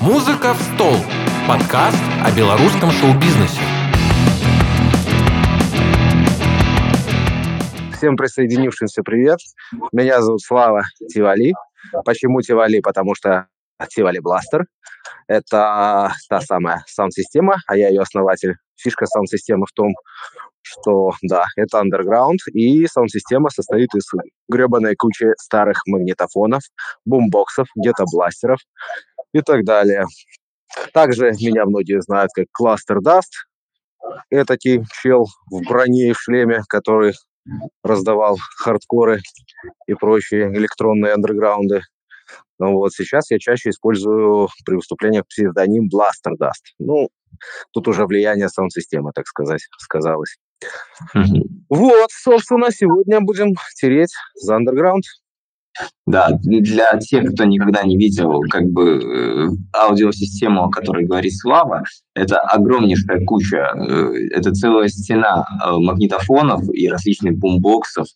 «Музыка в стол» – подкаст о белорусском шоу-бизнесе. Всем присоединившимся привет. Меня зовут Слава Тивали. Почему Тивали? Потому что Тивали Бластер. Это та самая саунд-система, а я ее основатель. Фишка саунд-системы в том, что, да, это underground, и саунд-система состоит из гребаной кучи старых магнитофонов, бумбоксов, где-то бластеров и так далее. Также меня многие знают как Cluster Dust. Это чел в броне и в шлеме, который раздавал хардкоры и прочие электронные андерграунды. Но вот сейчас я чаще использую при выступлениях псевдоним Blaster Dust. Ну, тут уже влияние саунд-системы, так сказать, сказалось. Вот, собственно, сегодня будем тереть за андерграунд. Да, для тех, кто никогда не видел как бы э, аудиосистему, о которой говорит Слава, это огромнейшая куча, э, это целая стена э, магнитофонов и различных бумбоксов,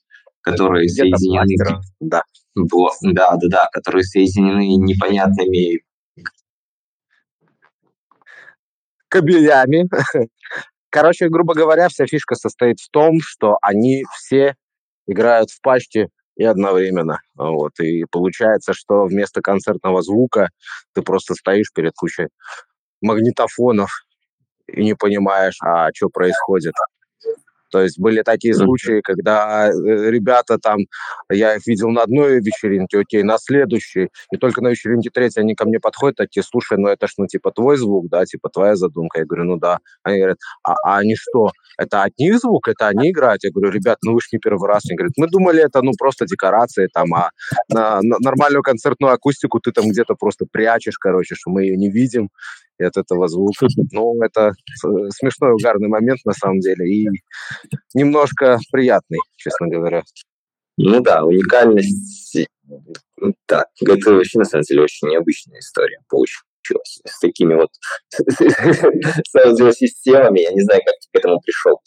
которые соединены... Да. да, да, да, которые соединены непонятными кабелями. Короче, грубо говоря, вся фишка состоит в том, что они все играют в пачке и одновременно. Вот. И получается, что вместо концертного звука ты просто стоишь перед кучей магнитофонов и не понимаешь, а что происходит. То есть были такие случаи, когда э, ребята там, я их видел на одной вечеринке, окей, на следующей, и только на вечеринке третьей они ко мне подходят, такие, слушай, ну это ж, ну, типа, твой звук, да, типа, твоя задумка. Я говорю, ну да. Они говорят, а, а они что, это от них звук, это они играют? Я говорю, ребят, ну вы ж не первый раз. Они говорят, мы думали, это, ну, просто декорации там, а на, на нормальную концертную акустику ты там где-то просто прячешь, короче, что мы ее не видим и от этого звука. Ну, это смешной, угарный момент на самом деле и немножко приятный, честно говоря. Ну да, уникальность, да, это вообще на самом деле очень необычная история получилась с такими вот с аудиосистемами, я не знаю, как ты к этому пришел.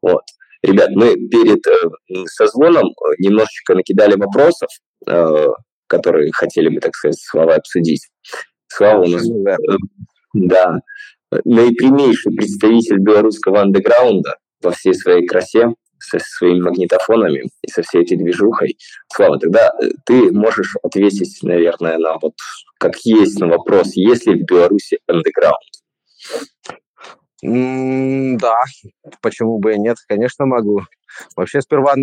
Вот. Ребят, мы перед э, созвоном немножечко накидали вопросов, э, которые хотели бы, так сказать, с Славой обсудить. Слава у нас да, наипрямейший представитель белорусского андеграунда во всей своей красе, со своими магнитофонами и со всей этой движухой. Слава, тогда э, ты можешь ответить, наверное, на вот как есть на вопрос, есть ли в Беларуси андеграунд? Да, почему бы и нет, конечно, могу. Вообще сперва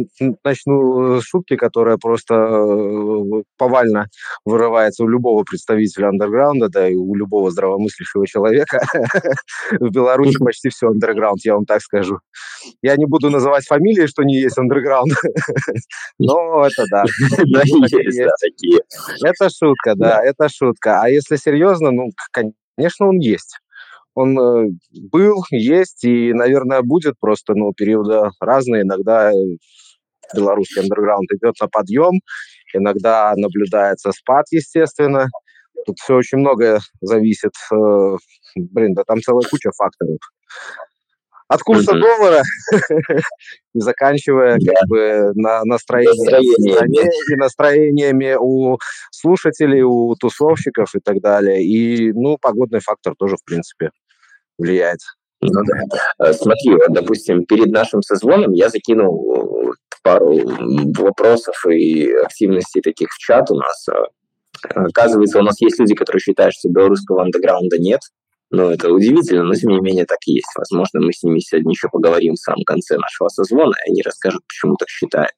начну с шутки, которая просто э, повально вырывается у любого представителя андерграунда, да и у любого здравомыслящего человека. В Беларуси почти все андерграунд, я вам так скажу. Я не буду называть фамилии, что не есть андерграунд, но это да. Это шутка, да, это шутка. А если серьезно, ну, конечно, он есть он э, был, есть и, наверное, будет просто, ну, периоды разные. Иногда белорусский андерграунд идет на подъем, иногда наблюдается спад, естественно. Тут все очень многое зависит. Э, блин, да там целая куча факторов. От курса mm-hmm. доллара, заканчивая yeah. как бы на настроением и настроениями у слушателей, у тусовщиков и так далее. И, ну, погодный фактор тоже, в принципе, влияет. Ну да. Э, смотри, вот, допустим, перед нашим созвоном я закинул э, пару вопросов и активностей таких в чат у нас. Э, оказывается, у нас есть люди, которые считают, что белорусского андеграунда нет. Ну, это удивительно, но тем не менее так и есть. Возможно, мы с ними сегодня еще поговорим в самом конце нашего созвона, и они расскажут, почему так считают.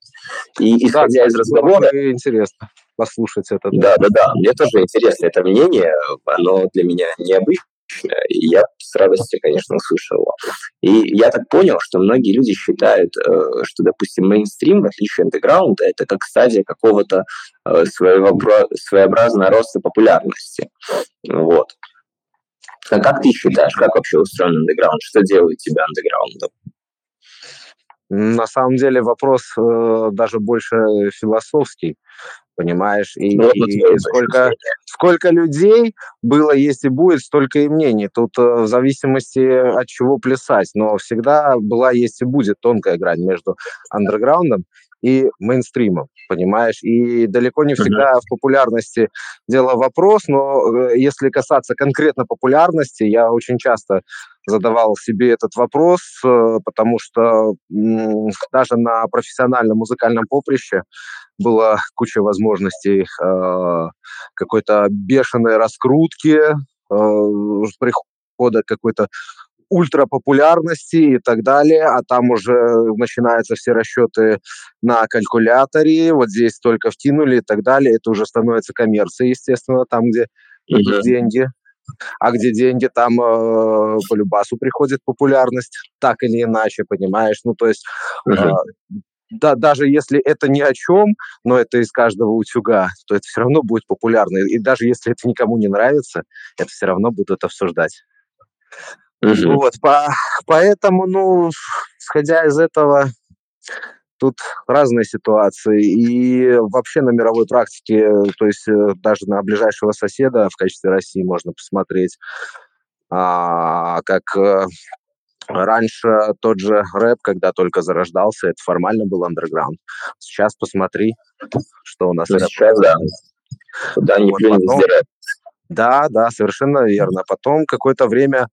И исходя да, из разговора... Интересно послушать это. Да, да, да. Мне тоже интересно это мнение. Оно для меня необычное я с радостью, конечно, услышал его. И я так понял, что многие люди считают, э, что, допустим, мейнстрим, в отличие от андеграунда, это как стадия какого-то э, своеобразного роста популярности. Вот. А как ты считаешь, как вообще устроен андеграунд? Что делает тебя андеграундом? На самом деле вопрос э, даже больше философский, понимаешь? И, Ну, и сколько, сколько людей было, есть и будет, столько и мнений. Тут э, в зависимости от чего плясать. Но всегда была, есть и будет тонкая грань между андерграундом и мейнстримом, понимаешь? И далеко не всегда в популярности дело вопрос, но э, если касаться конкретно популярности, я очень часто задавал себе этот вопрос, э, потому что даже на профессиональном музыкальном поприще была куча возможностей э, какой-то бешеной раскрутки, э, прихода какой-то ультрапопулярности и так далее, а там уже начинаются все расчеты на калькуляторе, вот здесь только втянули и так далее, это уже становится коммерцией, естественно, там, где Мгм. деньги. А где деньги, там э, по любасу приходит популярность, так или иначе, понимаешь? Ну, то есть, э, Мгм. Да, даже если это ни о чем, но это из каждого утюга, то это все равно будет популярно. И даже если это никому не нравится, это все равно будут обсуждать. Мгм. Вот, по, поэтому, ну, исходя из этого, тут разные ситуации. И вообще на мировой практике, то есть э, даже на ближайшего соседа в качестве России можно посмотреть, а, как э, раньше тот же рэп, когда только зарождался, это формально был андерграунд. Сейчас посмотри, что у нас рэп. сейчас, да, ни Вот потом, везде рэп. да, да, совершенно верно. Потом какое-то время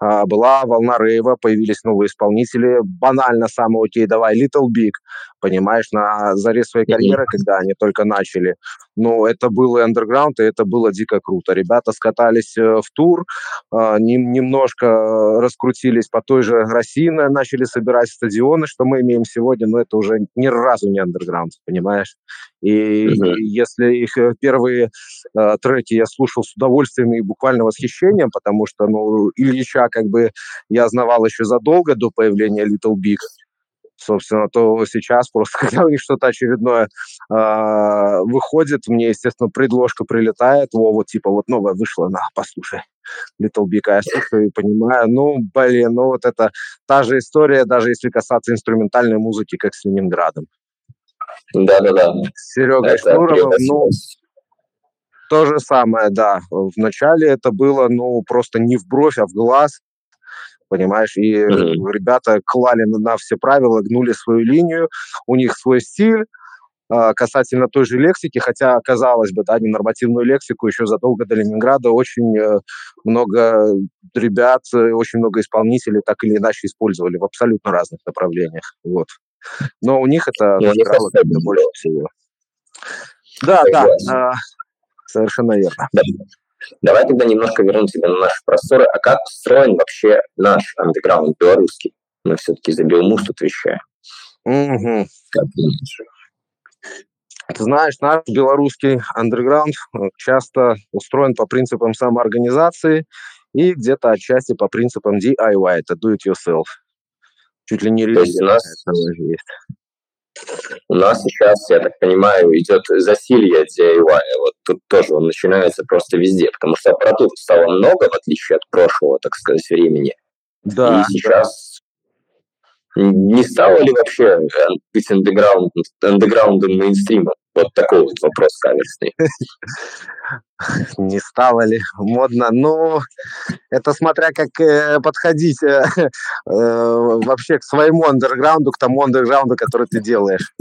а, была волна рейва, появились новые исполнители. Банально самый окей, давай, Little Big, понимаешь, на заре своей карьеры, когда они только начали. Ну, это был и андерграунд, и это было дико круто. Ребята скатались э, в тур, а, нем- немножко э, раскрутились по той же России, на- начали собирать стадионы, что мы имеем сегодня, но это уже ни разу не андерграунд, понимаешь? И Мгм. если их э, первые э, треки я слушал с удовольствием и буквально восхищением, потому что, ну, Ильича как бы я знавал еще задолго до появления Little Big, собственно, то сейчас просто, когда у них что-то очередное а, выходит, мне, естественно, предложка прилетает, во, вот, типа, вот новая вышла, на, послушай, Little Big, я слушаю и понимаю, ну, блин, ну, вот это та же история, даже если касаться инструментальной музыки, как с Ленинградом. Да-да-да. С Серегой Это Шнуровым, ну. То же самое, да. Вначале это было, ну, просто не в бровь, а в глаз, понимаешь, и Мгм. ребята клали на, все правила, гнули свою линию, у них свой стиль, а, касательно той же лексики, хотя, казалось бы, да, ненормативную лексику еще задолго до Ленинграда очень э, много ребят, э, очень много исполнителей так или иначе использовали в абсолютно разных направлениях, вот. Но у них это Ну, особенно больше всего. Да, да, а, совершенно верно. Да. Давай тогда немножко вернем тебя на наши просторы. А как устроен вообще наш андеграунд белорусский? Мы все-таки за Белмуз тут вещаем. Мгм. Как ты знаешь, наш белорусский андерграунд э, часто устроен по принципам самоорганизации и где-то отчасти по принципам DIY, это do it yourself. Чуть ли не То есть религия у нас, есть. У нас сейчас, я так понимаю, идет засилье DIY. Вот тут тоже он начинается просто везде, потому что аппаратуры стало много, в отличие от прошлого, так сказать, времени. И Да, да. сейчас не стало ли вообще быть андеграунд, андеграундом мейнстримом? Вот такой вот вопрос каверсный. Не стало ли модно? Ну, это смотря как э, подходить э, э, вообще к своему андерграунду, к тому андерграунду, который ты делаешь.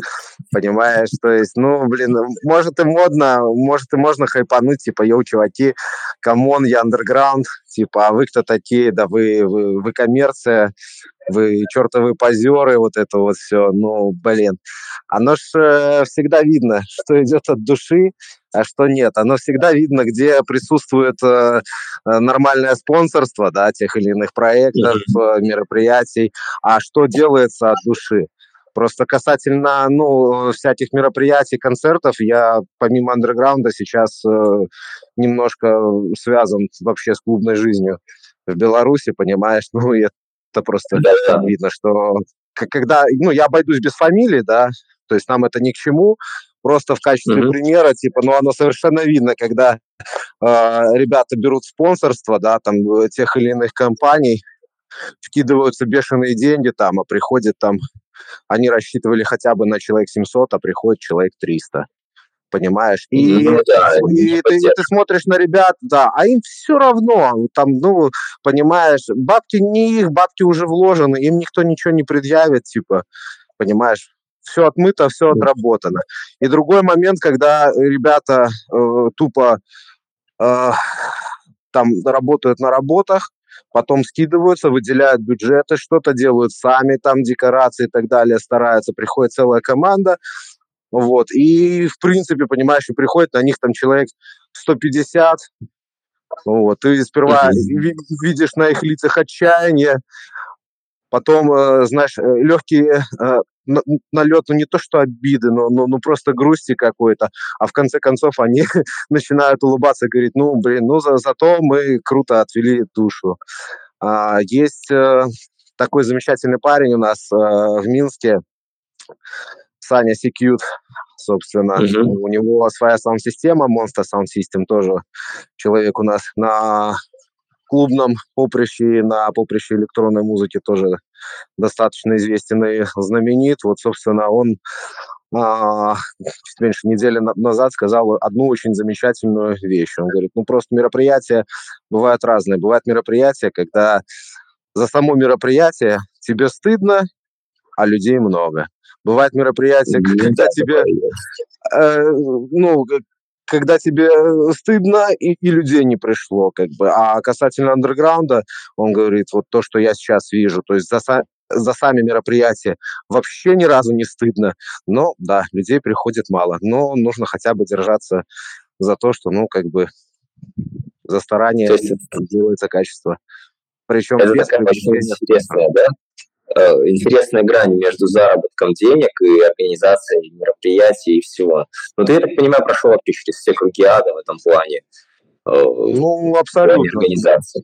Понимаешь? То есть, ну, блин, может и модно, может и можно хайпануть, типа, yo, чуваки, come on, я андерграунд, типа, а вы кто такие? Да вы, вы, вы коммерция, вы чертовы позеры, вот это вот все. Ну, блин, оно ж э, всегда видно, что идет от души, а что нет. Оно всегда видно, где присутствует э, э, нормальное спонсорство, да, тех или иных проектов, э, мероприятий, а что делается от души. Просто касательно, ну, всяких мероприятий, концертов, я помимо андерграунда сейчас э, немножко связан вообще с клубной жизнью в Беларуси, понимаешь, ну, и это просто Да-да. видно, что когда, ну, я обойдусь без фамилии, да, то есть нам это ни к чему, просто в качестве Мгм. примера, типа, ну, оно совершенно видно, когда э, ребята берут спонсорство, да, там, э, тех или иных компаний, вкидываются бешеные деньги там, а приходит там они рассчитывали хотя бы на человек 700, а приходит человек 300 понимаешь? И, Ну да, и ты, и ты смотришь на ребят, да, а им все равно, там, ну, понимаешь, бабки не их, бабки уже вложены, им никто ничего не предъявит, типа, понимаешь? Все отмыто, все отработано. И другой момент, когда ребята э, тупо э, там работают на работах, потом скидываются, выделяют бюджеты, что-то делают сами, там декорации и так далее, стараются, приходит целая команда, вот, и, в принципе, понимаешь, и приходит на них там человек 150, вот, ты сперва ви- видишь на их лицах отчаяние, потом, э, знаешь, легкий э, на- налет, ну не то что обиды, но, но, ну просто грусти какой-то, а в конце концов они начинают улыбаться и говорить, ну, блин, ну за, зато мы круто отвели душу. А, есть э, такой замечательный парень у нас э, в Минске, Саня Секьют, собственно. Мгм. У него своя саунд-система, Monster Sound System тоже человек у нас на клубном поприще на поприще электронной музыки тоже достаточно известен и знаменит. Вот, собственно, он а, чуть меньше недели на- назад сказал одну очень замечательную вещь. Он говорит, ну просто мероприятия бывают разные. Бывают мероприятия, когда за само мероприятие тебе стыдно, а людей много. Бывает мероприятие, Ну когда да, тебе, э, ну, когда тебе э, стыдно и, и людей не пришло, как бы. А касательно андерграунда, он говорит, вот то, что я сейчас вижу, то есть за, за сами мероприятия вообще ни разу не стыдно. Но, да, людей приходит мало. Но нужно хотя бы держаться за то, что, ну, как бы, за старание То есть делается качество. Причем это без такая очень интересная, да, э, интересная грань между заработком денег и организацией мероприятий и всего. Но ты, я так понимаю, прошел вообще через все круги ада в этом плане. э, Ну, абсолютно. организации.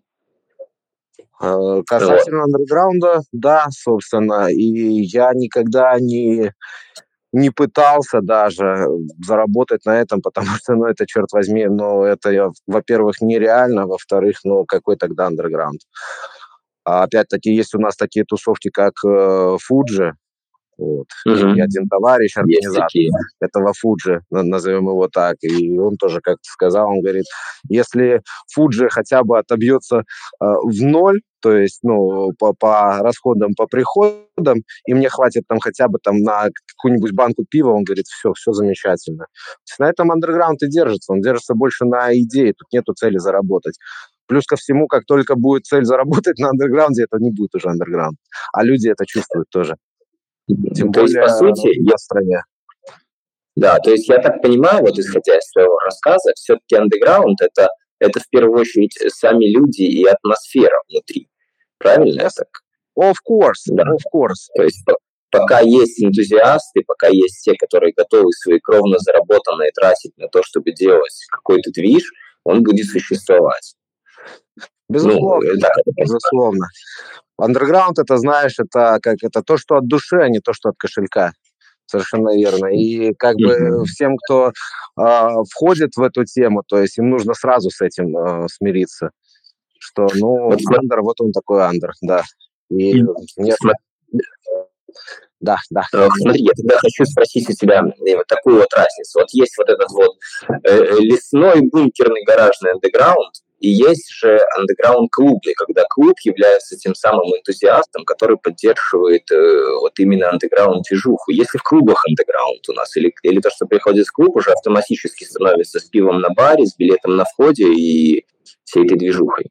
Э, Касательно андерграунда, да, собственно, и я никогда не, не пытался даже заработать на этом, потому что, ну, это, черт возьми, ну, это, во-первых, нереально, во-вторых, ну, какой тогда андерграунд? А опять-таки, есть у нас такие тусовки, как э, Фуджи, вот, Мгм. и один товарищ, организатор этого Фуджи, на- назовем его так, и он тоже как-то сказал, он говорит, если Фуджи хотя бы отобьется э, в ноль, то есть, ну, по, по расходам, по приходам, и мне хватит там хотя бы там на какую-нибудь банку пива, он говорит, все, все замечательно. То есть на этом андерграунд и держится, он держится больше на идее, тут нету цели заработать. Плюс ко всему, как только будет цель заработать на андерграунде, это не будет уже андерграунд. А люди это чувствуют тоже. Тем То есть, более по сути, в я- стране. да, то есть я так понимаю, вот исходя из своего рассказа, все-таки андеграунд это, это в первую очередь сами люди и атмосфера внутри. Правильно я так? Of course, Да. of course. То есть по- пока есть энтузиасты, пока есть те, которые готовы свои кровно заработанные тратить на то, чтобы делать какой-то движ, он будет существовать. Безусловно, Ну, э, так это понимаю. безусловно. Андерграунд это, знаешь, это как это то, что от души, а не то, что от кошелька. Совершенно верно. И как бы всем, кто а, входит в эту тему, то есть им нужно сразу с этим а, смириться, что, ну, Вот андер, вот он такой андер, да. И нет, да, да. Э, Смотри, я тогда хочу спросить у тебя э, вот такую вот разницу. Вот есть вот этот вот э, э, лесной бункерный гаражный андеграунд, и есть же андеграунд клубный, когда клуб является тем самым энтузиастом, который поддерживает э, вот именно андеграунд движуху. Если в клубах андеграунд у нас, или, или то, что приходит в клуб, уже автоматически становится с пивом на баре, с билетом на входе и всей этой движухой.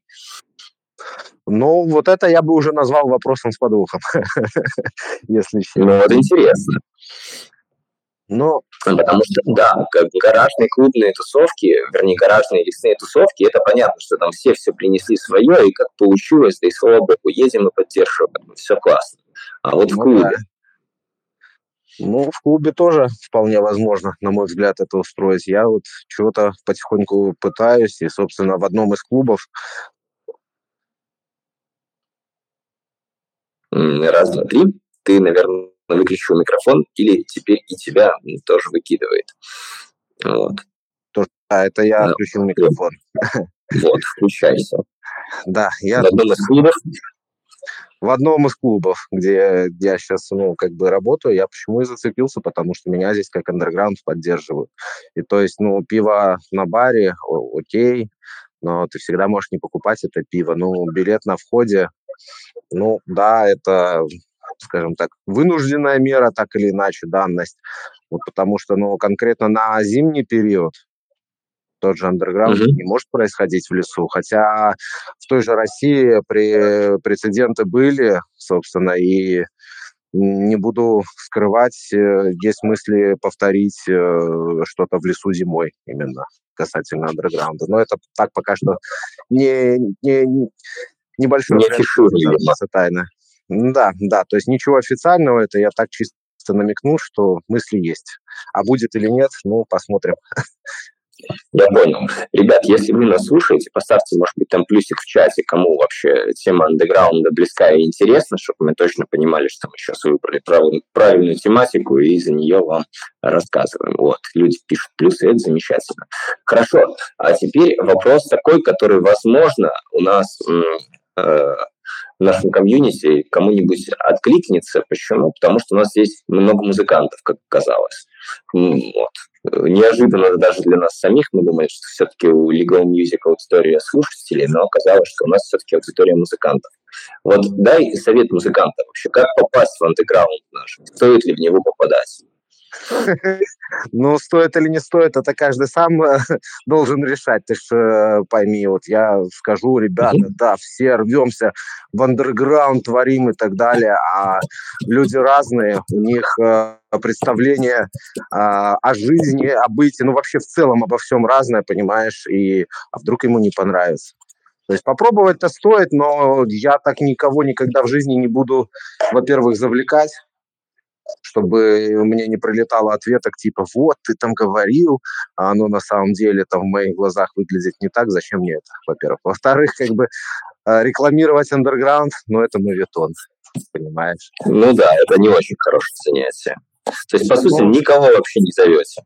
Ну, вот это я бы уже назвал вопросом с подвохом, если честно. Ну вот интересно. Но Ну, Потому что, да, как гаражные клубные тусовки, вернее, гаражные лесные тусовки, это понятно, что там все все принесли свое, и как получилось, да и слава богу, едем и поддерживаем, все классно. А вот в Ну клубе, да. Ну, в клубе тоже вполне возможно, на мой взгляд, это устроить. Я вот чего-то потихоньку пытаюсь, и, собственно, в одном из клубов раз, два, три, ты, наверное, выключил микрофон, или теперь и тебя тоже выкидывает. Вот, а, это я Да. включил микрофон. вот, включайся. Да, я В одном из клубов, в одном из клубов, где я сейчас, ну, как бы работаю, я почему и зацепился, потому что меня здесь как андерграунд поддерживают. И то есть, ну, пиво на баре, окей, но ты всегда можешь не покупать это пиво. Ну, билет на входе, ну, да, это, скажем так, вынужденная мера, так или иначе, данность. Вот потому что, ну, конкретно на зимний период тот же андерграунд uh-huh. не может происходить в лесу. Хотя в той же России при, прецеденты были, собственно, и не буду скрывать, э, есть мысли повторить э, что-то в лесу зимой именно касательно андерграунда. Но это так пока что не, не, небольшой не тайна. Да, да, то есть ничего официального, это я так чисто намекну, что мысли есть. А будет или нет, ну, посмотрим. Я понял. Ребят, если вы нас слушаете, поставьте, может быть, там плюсик в чате, кому вообще тема андеграунда близка и интересна, чтобы мы точно понимали, что мы сейчас выбрали правильную, правильную тематику и за нее вам рассказываем. Вот, люди пишут плюсы, это замечательно. Хорошо, а теперь вопрос такой, который, возможно, у нас э, в нашем комьюнити кому-нибудь откликнется. Почему? Потому что у нас здесь много музыкантов, как оказалось. Вот неожиданно даже для нас самих. Мы думали, что все-таки у Legal Music аудитория слушателей, но оказалось, что у нас все-таки аудитория музыкантов. Вот дай совет музыкантам вообще, как попасть в андеграунд наш? Стоит ли в него попадать? Ну, стоит или не стоит, это каждый сам э, должен решать. Ты же э, пойми, вот я скажу, ребята, да, все рвемся в андерграунд, творим и так далее, а люди разные, у них э, представление а, о жизни, о бытии, ну, вообще в целом обо всем разное, понимаешь, и а вдруг ему не понравится. То есть попробовать-то стоит, но я так никого никогда в жизни не буду, во-первых, завлекать, чтобы мне не прилетало ответок типа «вот, ты там говорил, а оно на самом деле там в моих глазах выглядит не так, зачем мне это?» Во-первых. Во-вторых, как бы э, рекламировать андерграунд, ну, это мавитон, понимаешь? Ну да, это не очень хорошее занятие. То есть, по сути, ну, никого вообще не зовете?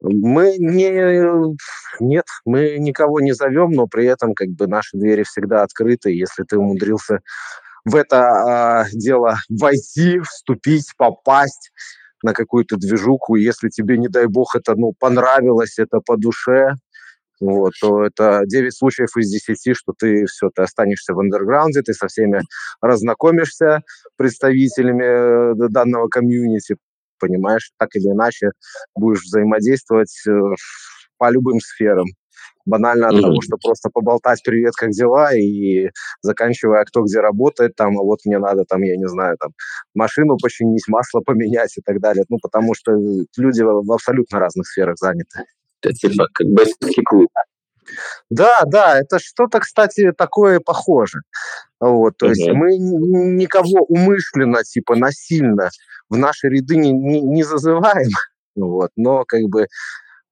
Мы не... Нет, мы никого не зовем, но при этом как бы наши двери всегда открыты. Если ты умудрился в это э, дело войти, вступить, попасть на какую-то движуху. Если тебе, не дай бог, это ну, понравилось, это по душе, вот, то это 9 случаев из 10, что ты все, ты останешься в андерграунде, ты со всеми разнакомишься, представителями э, данного комьюнити, понимаешь, так или иначе будешь взаимодействовать э, по любым сферам банально от mm-hmm. того, что просто поболтать «Привет, как дела?» и заканчивая «Кто где работает?» там, а вот мне надо там, я не знаю, там, машину починить, масло поменять и так далее. Ну, потому что люди в абсолютно разных сферах заняты. Это типа как бойцовский клуб. Да, да, это что-то, кстати, такое похоже. Вот, то uh-huh. есть мы никого умышленно, типа насильно в наши ряды не, не, не зазываем, вот, но как бы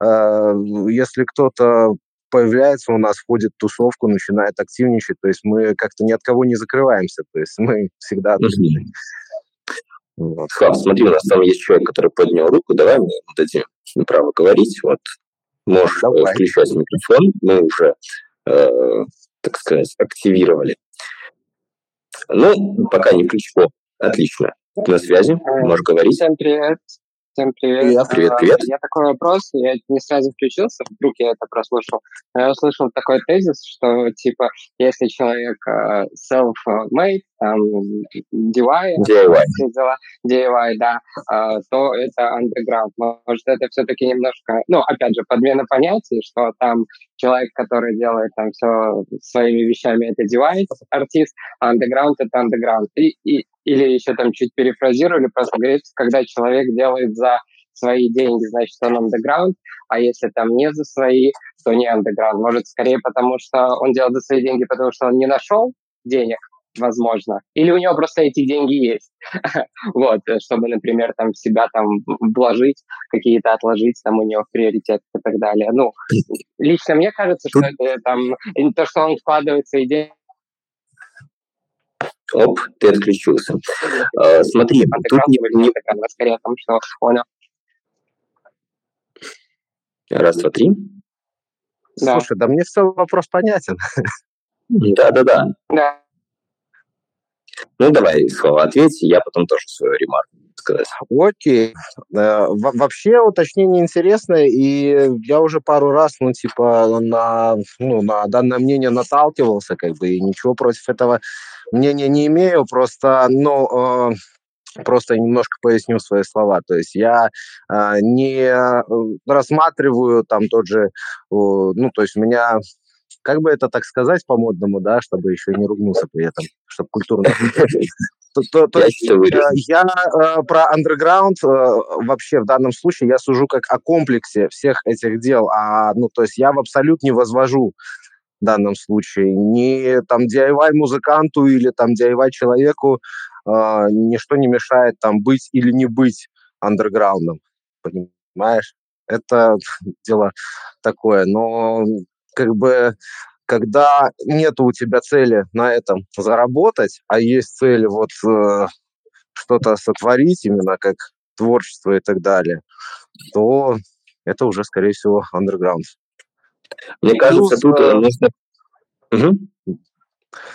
э, если кто-то появляется у нас, входит в тусовку, начинает активничать. То есть мы как-то ни от кого не закрываемся. То есть мы всегда открыты. Вот. Слав, смотри, у нас там есть человек, который поднял руку. Давай мы дадим право говорить. Вот можешь э, Давай. включать микрофон. Мы уже, э, так сказать, активировали. Ну, пока не включил. Отлично. На связи, можешь говорить. Всем привет. Всем привет. Привет, привет, привет. Я такой вопрос, я не сразу включился, вдруг я это прослушал. Я услышал такой тезис, что, типа, если человек uh, self-made, там, DIY, DIY. Дела, DIY, да, uh, то это underground. Может, это все-таки немножко, ну, опять же, подмена понятий, что там человек, который делает там все своими вещами, это DIY, артист, а underground — это underground. И, и, или еще там чуть перефразировали, просто говорится, когда человек делает за свои деньги, значит, он underground, а если там не за свои, то не underground. Может, скорее потому, что он делает за свои деньги, потому что он не нашел денег, возможно, или у него просто эти деньги есть, вот, чтобы, например, там себя там вложить, какие-то отложить, там у него приоритет и так далее. Ну, лично мне кажется, что это там то, что он вкладывает свои деньги Оп, ты отключился. А, смотри, тут не... не... Раз, два, три. Да. Слушай, да мне в целом вопрос понятен. Да-да-да. Да. Ну, давай слово ответь, я потом тоже свою ремарку сказать. Окей. Э, вообще уточнение интересное, и я уже пару раз, ну, типа, на, ну, на данное мнение наталкивался, как бы, и ничего против этого мнения не имею, просто, ну, э, просто немножко поясню свои слова. То есть я э, не рассматриваю там тот же, ну, то есть у меня как бы это так сказать по-модному, да, чтобы еще не ругнулся при этом, чтобы культурно. То, то, есть, э, я э, про андерграунд э, вообще в данном случае я сужу как о комплексе всех этих дел, а ну то есть я в абсолют не возвожу в данном случае ни там DIY музыканту или там DIY человеку э, ничто не мешает там быть или не быть андерграундом, понимаешь? Это дело такое, но как бы когда нет у тебя цели на этом заработать, а есть цель вот э, что-то сотворить, именно как творчество и так далее, то это уже, скорее всего, underground. Мне кажется, плюс, тут э, нужно... Угу.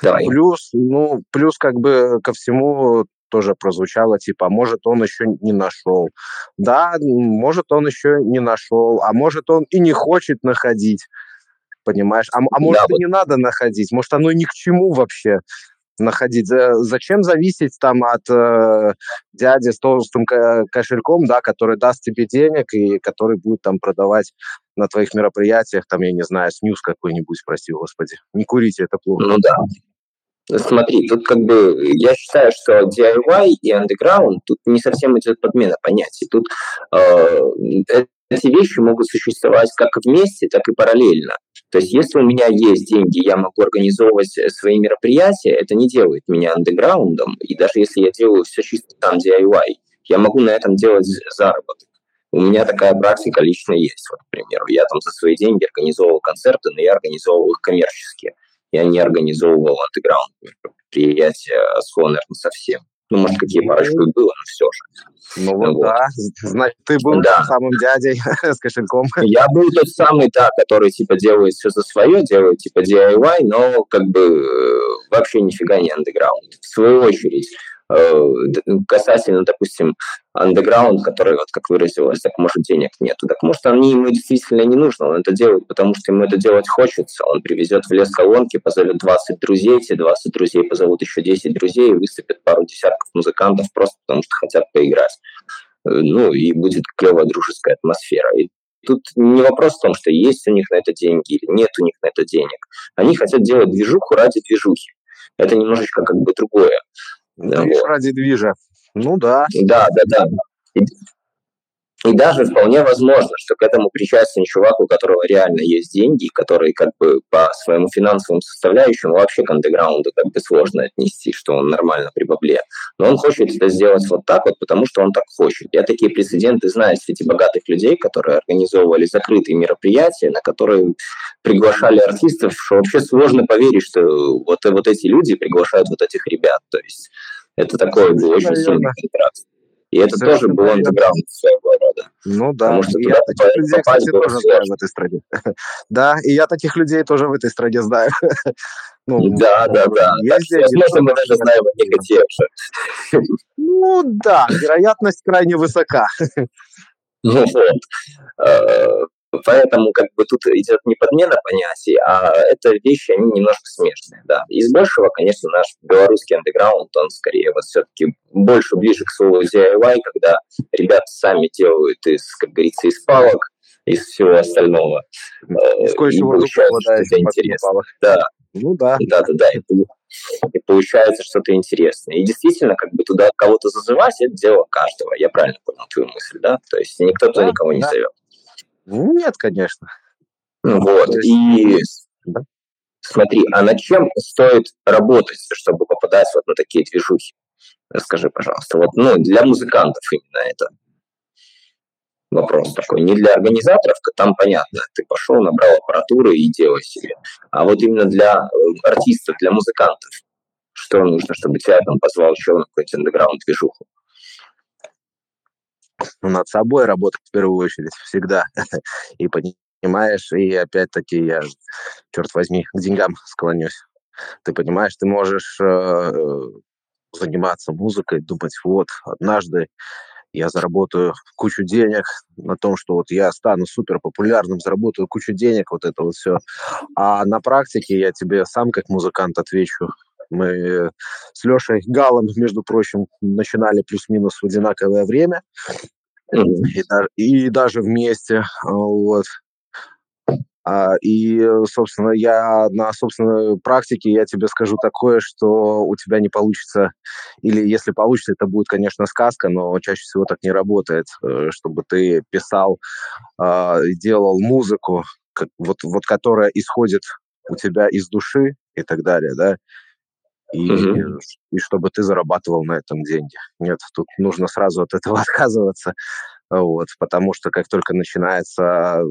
Давай. Плюс, ну, плюс как бы ко всему тоже прозвучало, типа, «А может, он еще не нашел. Да, может, он еще не нашел, а может, он и не хочет находить понимаешь? А, а может, да, и вот. не надо находить, может, оно ни к чему вообще находить. Зачем зависеть там от э, дяди с толстым кошельком, да, который даст тебе денег и который будет там продавать на твоих мероприятиях, там, я не знаю, снюс какой-нибудь, прости господи. Не курите, это плохо. Ну да. Смотри, тут как бы я считаю, что DIY и underground тут не совсем идет подмена понятий. Тут э, эти вещи могут существовать как вместе, так и параллельно. То есть если у меня есть деньги, я могу организовывать э, свои мероприятия, это не делает меня андеграундом. И даже если я делаю все чисто там DIY, я могу на этом делать заработок. У меня такая практика лично есть. Вот, к примеру, я там за свои деньги организовывал концерты, но я организовывал их коммерчески. Я не организовывал андеграунд мероприятия с наверное, совсем. Ну, может, какие парочку и было, но все же. Ну вот, вот. да, значит, ты был да. самым дядей с кошельком. Я был тот самый, да, который, типа, делает все за свое, делает, типа, DIY, но, как бы, э, вообще нифига не андеграунд. В свою очередь, касательно, допустим, андеграунд, который, вот как выразилось, так может денег нету, так может они ему действительно не нужно, он это делает, потому что ему это делать хочется, он привезет в лес колонки, позовет 20 друзей, эти 20 друзей позовут еще 10 друзей и выступят пару десятков музыкантов просто потому что хотят поиграть. Э, ну, и будет клевая дружеская атмосфера. И Тут не вопрос в том, что есть у них на это деньги или нет у них на это денег. Они хотят делать движуху ради движухи. Это немножечко как бы другое. Движ вот. ради движа. Ну да. Да, да, да. И даже вполне возможно, что к этому причастен чувак, у которого реально есть деньги, который как бы по своему финансовому составляющему вообще к андеграунду как бы сложно отнести, что он нормально при бабле. Но он хочет это сделать вот так вот, потому что он так хочет. Я такие прецеденты знаю среди богатых людей, которые организовывали закрытые мероприятия, на которые приглашали артистов, что вообще сложно поверить, что вот, вот эти люди приглашают вот этих ребят. То есть это такой был очень сильный контраст. И это Совершенно тоже был андеграунд своего рода. Ну да, Потому что я таких людей, кстати, тоже знаю в этой стране. да, и я таких людей тоже в этой стране знаю. ну, да, да, да. возможно, мы даже знаем о них и тех же. ну да, вероятность крайне высока. ну вот. Э, Поэтому как бы тут идет не подмена понятий, а это вещи, они немножко смешные, да. Из большего, конечно, наш белорусский андеграунд, он скорее вот все-таки больше ближе к слову DIY, когда ребята сами делают из, как говорится, из палок, из всего остального. Из кое-чего что-то интересное. Да. Ну да. Да, да, да. И, и получается что-то интересное. И действительно, как бы туда кого-то зазывать, это дело каждого. Я правильно понял твою мысль, да? То есть никто туда да, никого не зовет. Ну, нет, конечно. Вот. И да. смотри, а над чем стоит работать, чтобы попадать вот на такие движухи? Расскажи, пожалуйста. Вот, ну, для музыкантов именно это вопрос такой. Не для организаторов, там понятно, ты пошел, набрал аппаратуру и делай себе. А вот именно для э, артистов, для музыкантов, что нужно, чтобы тебя там позвал еще на какой-то андеграунд движуху? над собой работать в первую очередь всегда. и понимаешь, и опять-таки я, черт возьми, к деньгам склонюсь. Ты понимаешь, ты можешь э, заниматься музыкой, думать, вот, однажды я заработаю кучу денег на том, что вот я стану супер популярным, заработаю кучу денег, вот это вот все. А на практике я тебе сам как музыкант отвечу. Мы с Лешей Галом, между прочим, начинали плюс-минус в одинаковое время. И, и даже вместе. Вот. А, и, собственно, я на собственной практике я тебе скажу такое, что у тебя не получится, или если получится, это будет, конечно, сказка, но чаще всего так не работает, э, чтобы ты писал, а, делал музыку, вот, вот которая исходит у тебя из души и так далее, да, и, угу. и чтобы ты зарабатывал на этом деньги. Нет, тут нужно сразу от этого отказываться, вот, потому что как только начинается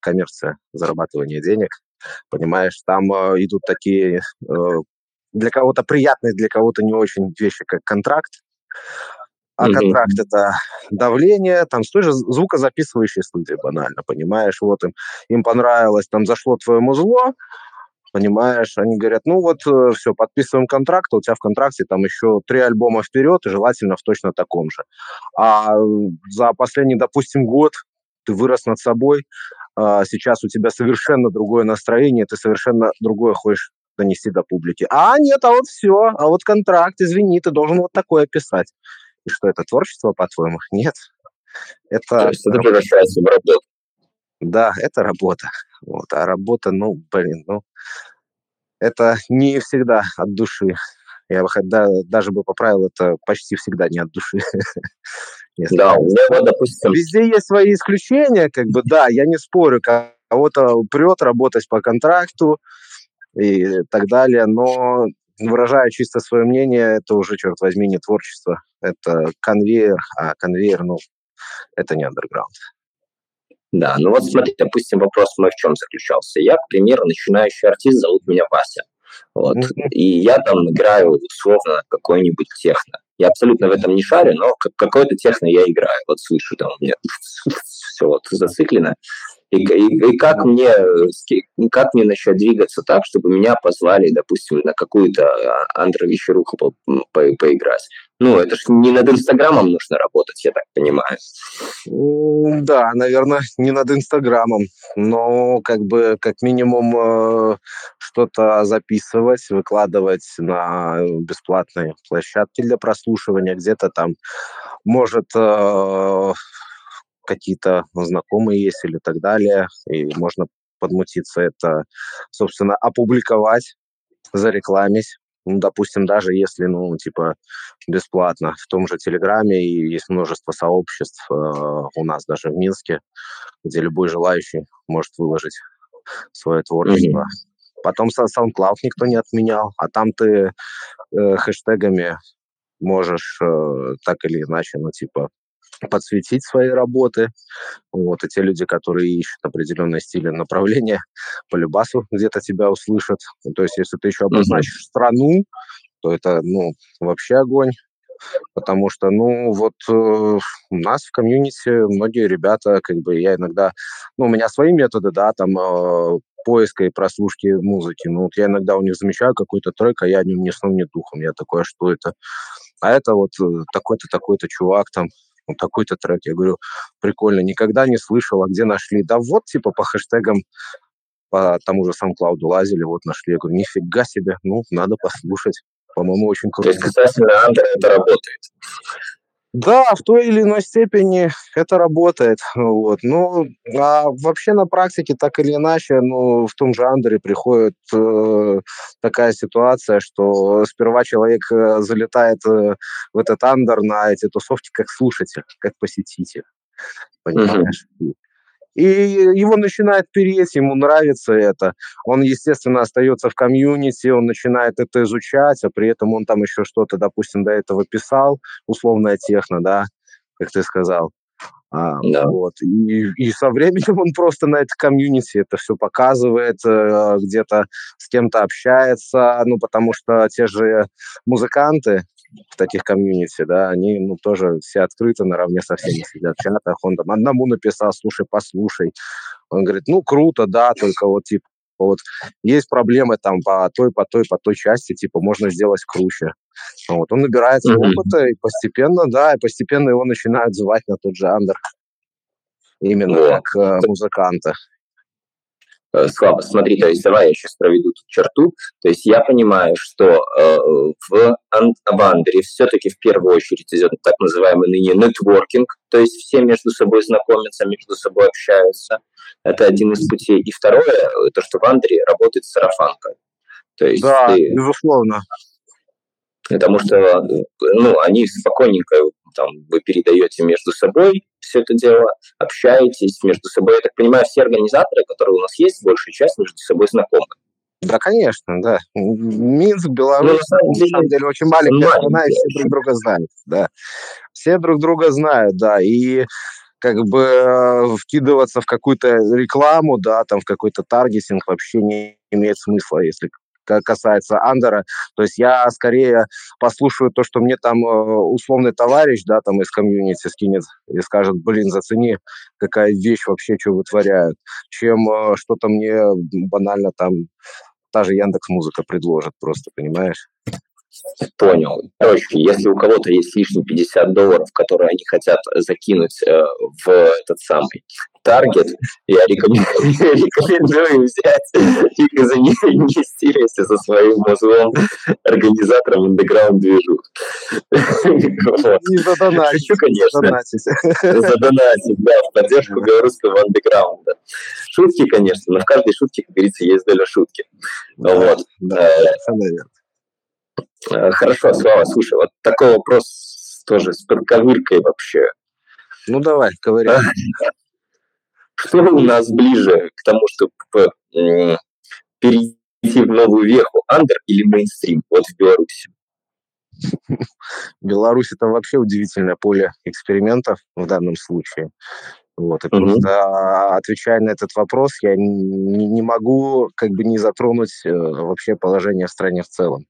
коммерция, зарабатывание денег, понимаешь, там э, идут такие э, для кого-то приятные, для кого-то не очень вещи, как контракт. А mm-hmm. контракт это давление, там с той же звукозаписывающей студии, банально, понимаешь, вот им, им понравилось, там зашло твое музло, понимаешь, они говорят, ну вот, э, все, подписываем контракт, а у тебя в контракте там еще три альбома вперед, и желательно в точно таком же. А за последний, допустим, год ты вырос над собой, а, сейчас у тебя совершенно другое настроение, ты совершенно другое хочешь донести до публики. А нет, а вот все, а вот контракт, извини, ты должен вот такое писать. И что, это творчество, по-твоему? Нет. Это... То есть это превращается в работу. Да, это работа. Вот. А работа, ну, блин, ну, это не всегда от души. Я бы да, даже бы поправил, это почти всегда не от души. да, у меня вот, допустим... Везде есть свои исключения, как бы, да, я не спорю, кого-то прет работать по контракту и так далее, но выражая чисто свое мнение, это уже, черт возьми, не творчество, это конвейер, а конвейер, ну, это не андерграунд. Да, ну вот смотри, допустим, вопрос мой в чем заключался. Я, к примеру, начинающий артист, зовут меня Вася. Вот. И я там играю условно какой-нибудь техно. Я абсолютно в этом не шарю, но какой-то техно я играю. Вот слышу, там у меня все вот зациклено. И, и, и как мне как мне начать двигаться так, чтобы меня позвали, допустим, на какую-то а, андровещеруху по, по, поиграть? Ну, это же не над Инстаграмом нужно работать, я так понимаю. Да, наверное, не над Инстаграмом, но как бы как минимум э, что-то записывать, выкладывать на бесплатные площадки для прослушивания, где-то там может э, какие-то знакомые есть или так далее, и можно подмутиться это, собственно, опубликовать, зарекламить. Ну, допустим, даже если, ну, типа, бесплатно. В том же Телеграме и есть множество сообществ э, у нас даже в Минске, где любой желающий может выложить свое творчество. Mm-hmm. Потом SoundCloud никто не отменял, а там ты э, хэштегами можешь э, так или иначе, ну, типа, подсветить свои работы. Вот, и те люди, которые ищут определенные стили направления, по любасу где-то тебя услышат. Ну, то есть, если ты еще обозначишь mm-hmm. страну, то это, ну, вообще огонь. Потому что, ну, вот э, у нас в комьюнити многие ребята, как бы, я иногда, ну, у меня свои методы, да, там, э, поиска и прослушки музыки. Ну, вот я иногда у них замечаю какой-то трек, а я о нем ни сном, ни духом. Я такой, а что это? А это вот э, такой-то, такой-то чувак там, ну, такой-то трек. Я говорю, прикольно, никогда не слышал, а где нашли? Да вот, типа, по хэштегам по тому же SoundCloud лазили, вот нашли. Я говорю, нифига себе, ну, надо послушать. По-моему, очень круто. То есть касательно Андера это работает? Да, в той или иной степени это работает. Вот. Ну, а вообще на практике так или иначе, ну, в том же Андере приходит э, такая ситуация, что сперва человек э, залетает э, в этот Андер на эти тусовки как слушатель, как посетитель. Понимаешь? Mm-hmm и его начинает переть, ему нравится это. Он, естественно, остается в комьюнити, он начинает это изучать, а при этом он там еще что-то, допустим, до этого писал, условная техно, да, как ты сказал. А, да. вот. и, и со временем он просто на это комьюнити это все показывает, э, где-то с кем-то общается, ну, потому что те же музыканты, в таких комьюнити, да, они, ну, тоже все открыты, наравне со всеми сидят в чатах. Он там одному написал, слушай, послушай. Он говорит, ну, круто, да, только вот, типа, вот есть проблемы там по той, по той, по той части, типа можно сделать круче. Вот, он набирается mm-hmm. опыта, и постепенно, да, и постепенно его начинают звать на тот же андер. Именно yeah. как э, музыканта. Э, Слава, смотри, то есть давай я сейчас проведу тут черту. То есть я понимаю, что э, в Авандере все-таки в первую очередь идет так называемый ныне нетворкинг, то есть все между собой знакомятся, между собой общаются. Это один из путей. И второе, э, то, что в Андере работает сарафанка. То есть да, ты, безусловно. Потому что ну, они спокойненько там, вы передаете между собой все это дело, общаетесь между собой. Я так понимаю, все организаторы, которые у нас есть, большая часть между собой знакомы. Да, конечно, да. Минск, Беларусь, ну, на, самом деле, на самом деле очень маленькая страна, и все друг друга знают, да. Все друг друга знают, да, и как бы э, вкидываться в какую-то рекламу, да, там в какой-то таргетинг вообще не имеет смысла, если касается Андера. То есть я скорее послушаю то, что мне там э, условный товарищ, да, там из комьюнити скинет и скажет, блин, зацени, какая вещь вообще, что вытворяют, чем э, что-то мне банально там та же Яндекс Музыка предложит просто, понимаешь? Понял. Короче, если у кого-то есть лишние 50 долларов, которые они хотят закинуть э, в этот самый таргет, я рекомендую, рекомендую взять и заинвестировать со своим мозгом организатором андеграунд движух. Не задонатить. конечно. Задонатить, да, в поддержку белорусского андеграунда. Шутки, конечно, но в каждой шутке, как говорится, есть доля шутки. Вот. Да, Э, хорошо, Слава, слушай, вот такой вопрос тоже с подковыркой вообще. Ну, давай, ковыряй. Что у нас ближе к тому, чтобы э, перейти в новую веху, андер или мейнстрим, вот в Беларуси? Беларусь это вообще удивительное поле экспериментов в данном случае. Вот, и угу. просто отвечая на этот вопрос, я не, не могу как бы не затронуть э, вообще положение в стране в целом.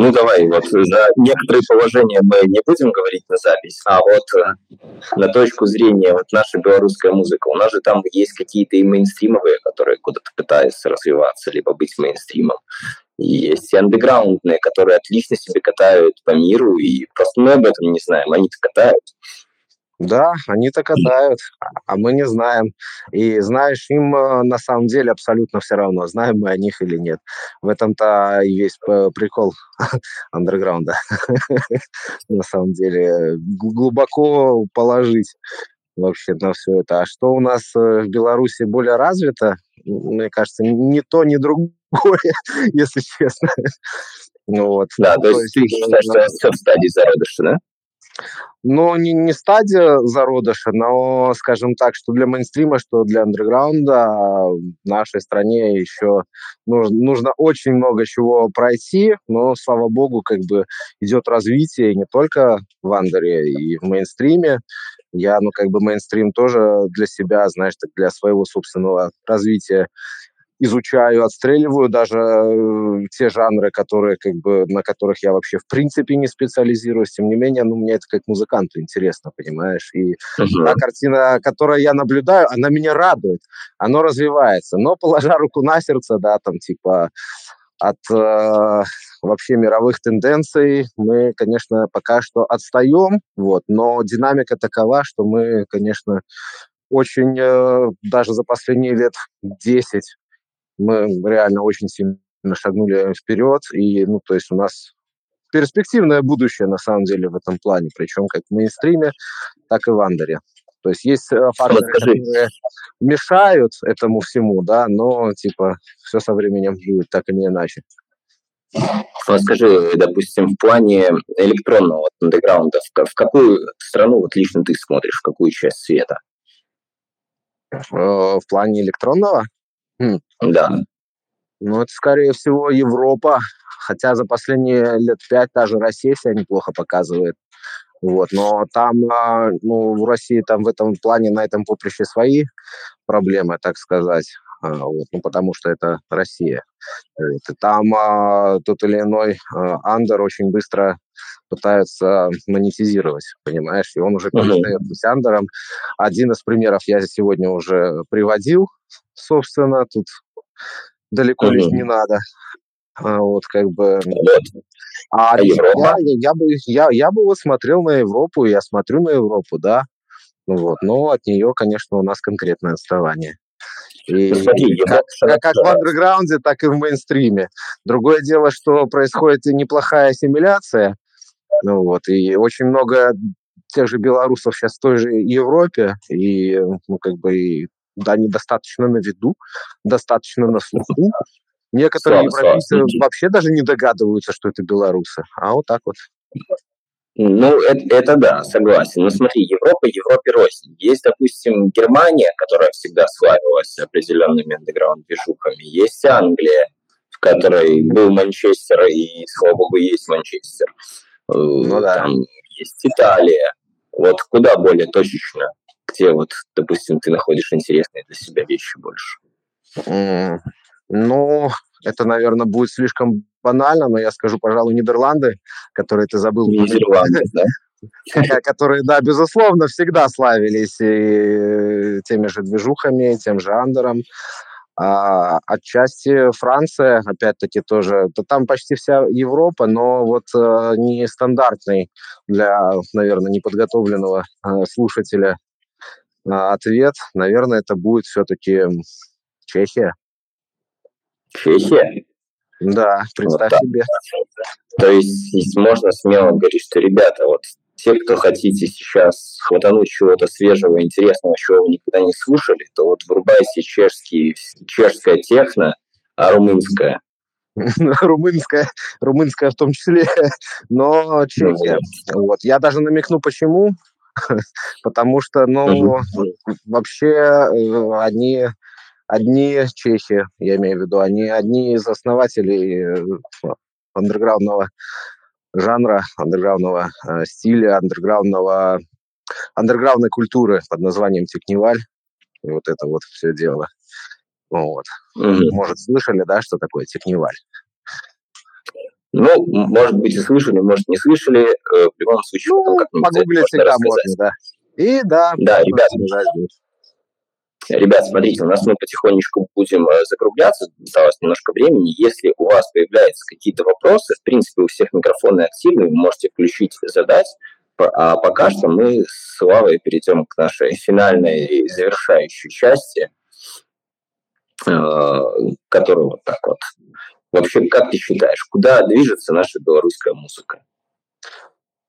Ну, давай, вот за некоторые положения мы не будем говорить на запись, а вот э, на точку зрения вот наша белорусская музыка. У нас же там есть какие-то и мейнстримовые, которые куда-то пытаются развиваться, либо быть мейнстримом. Есть и андеграундные, которые отлично себе катают по миру, и просто мы об этом не знаем, они-то катают. Да, они-то катают, а мы не знаем. И знаешь, им э, на самом деле абсолютно все равно, знаем мы о них или нет. В этом-то и весь прикол андерграунда. На самом деле, глубоко положить вообще на все это. А что у нас э, в Беларуси более развито, мне кажется, ни то, ни другое, если честно. Ну вот. Да, то, есть ты считаешь, что все в стадии зародыша, да? Ну, не, не стадия зародыша, но, скажем так, что для мейнстрима, что для андерграунда в нашей стране еще нужно, нужно очень много чего пройти, но, слава богу, как бы идет развитие не только в андере и в мейнстриме. Я, ну, как бы мейнстрим тоже для себя, знаешь, так для своего собственного развития изучаю, отстреливаю даже э, те жанры, которые как бы на которых я вообще в принципе не специализируюсь. Тем не менее, ну мне это как музыканту интересно, понимаешь? И uh-huh. та картина, которую я наблюдаю, она меня радует, она развивается. Но положа руку на сердце, да, там типа от э, вообще мировых тенденций мы, конечно, пока что отстаем, вот, но динамика такова, что мы, конечно, очень э, даже за последние лет 10 мы реально очень сильно шагнули вперед, и, ну, то есть у нас перспективное будущее, на самом деле, в этом плане, причем как в мейнстриме, так и в андере. То есть есть э, факторы, которые мешают этому всему, да, но, типа, все со временем будет так или иначе. Вот скажи, допустим, в плане электронного вот, андеграунда, в, в какую страну вот лично ты смотришь, в какую часть света? Э, в плане электронного? Хм. Да. Ну, это, скорее всего, Европа. Хотя за последние лет пять та же Россия себя неплохо показывает. Вот, но там, а, ну, в России там в этом плане, на этом поприще свои проблемы, так сказать. А, вот, ну, потому что это Россия. Там а, тот или иной а, андер очень быстро пытаются монетизировать, понимаешь, и он уже перестает быть андером. Один из примеров я сегодня уже приводил, собственно, тут далеко Мгм. лишь не надо. А, вот как бы... А А Европа? я, я бы, я, я бы вот смотрел на Европу, я смотрю на Европу, да. Ну Вот, но от нее, конечно, у нас конкретное отставание. И смотри, как, как, как в андерграунде, так и в мейнстриме. Другое дело, что происходит и неплохая ассимиляция, ну вот, и очень много тех же белорусов сейчас в той же Европе, и, ну, как бы, и, да, они достаточно на виду, достаточно на слуху. Некоторые европейцы вообще даже не догадываются, что это белорусы. А вот так вот. Ну, это, это да, согласен. Но смотри, Европа Европе рознь. Есть, допустим, Германия, которая всегда славилась определенными андеграунд-движухами. Есть Англия, в которой был Манчестер, и, слава богу, есть Манчестер. Э, Ну да. Там есть Италия. Вот куда более точечно, где вот, допустим, ты находишь интересные для себя вещи больше. Ну, это, наверное, будет слишком банально, но я скажу, пожалуй, Нидерланды, которые ты забыл упомянуть. Нидерланды, да? Которые, да, безусловно, всегда славились и теми же движухами, тем же андером. А отчасти Франция, опять-таки, тоже, да там почти вся Европа, но вот э, не стандартный для, наверное, неподготовленного э, слушателя э, ответ, наверное, это будет все-таки Чехия. Чехия. Да, Вот представь так. себе. То есть можно смело говорить, что, ребята, вот те, кто хотите сейчас хватануть чего-то свежего, интересного, чего вы никогда не слушали, то вот врубайте чешский, чешская техно, а румынская. румынская, румынская в том числе, но Чехия. Вот. Я даже намекну, почему. Потому что, ну, вообще э, они одни чехи, я имею в виду, они одни из основателей э, андерграундного жанра, андерграундного э, стиля, андерграундного, андерграундной культуры под названием Текневаль. И вот это вот все дело. Вот. Мгм. Может, слышали, да, что такое Текневаль? Ну, может быть, и слышали, может, не слышали. Э, В любом случае, Ну, как-нибудь это погуглить можно всегда рассказать. можно, да. И да, Да, можно ребят, смотрите, у нас мы потихонечку будем э, закругляться, осталось немножко времени. Если у вас появляются какие-то вопросы, в принципе, у всех микрофоны активны, вы можете включить, задать. А пока что мы с Славой перейдем к нашей финальной и завершающей части, э, которая вот так вот. Вообще, как ты считаешь, куда движется наша белорусская музыка?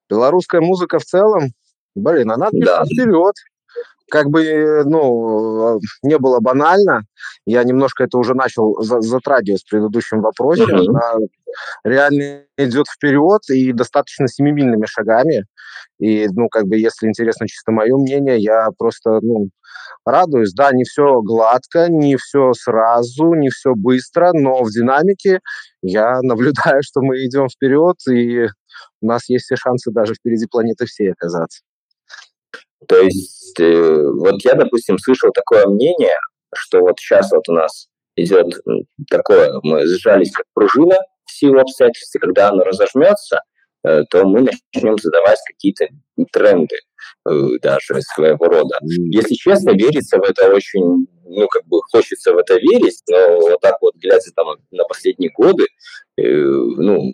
Белорусская музыка в целом, блин, она Да. движется вперед. Как бы, э, ну, э, не было банально, я немножко это уже начал за- затрагивать в предыдущем вопросе, Мгм. она реально идет вперед и достаточно семимильными шагами. И, ну, как бы, если интересно чисто мое мнение, я просто, ну, радуюсь. Да, не все гладко, не все сразу, не все быстро, но в динамике я наблюдаю, что мы идем вперед, и у нас есть все шансы даже впереди планеты всей оказаться. То есть, э, вот я, допустим, слышал такое мнение, что вот сейчас вот у нас идет такое, мы сжались как пружина в силу обстоятельств, и когда оно разожмется, э, то мы начнем задавать какие-то тренды э, даже своего рода. Если честно, верится в это очень, ну, как бы хочется в это верить, но вот так вот, глядя там на последние годы, э, ну,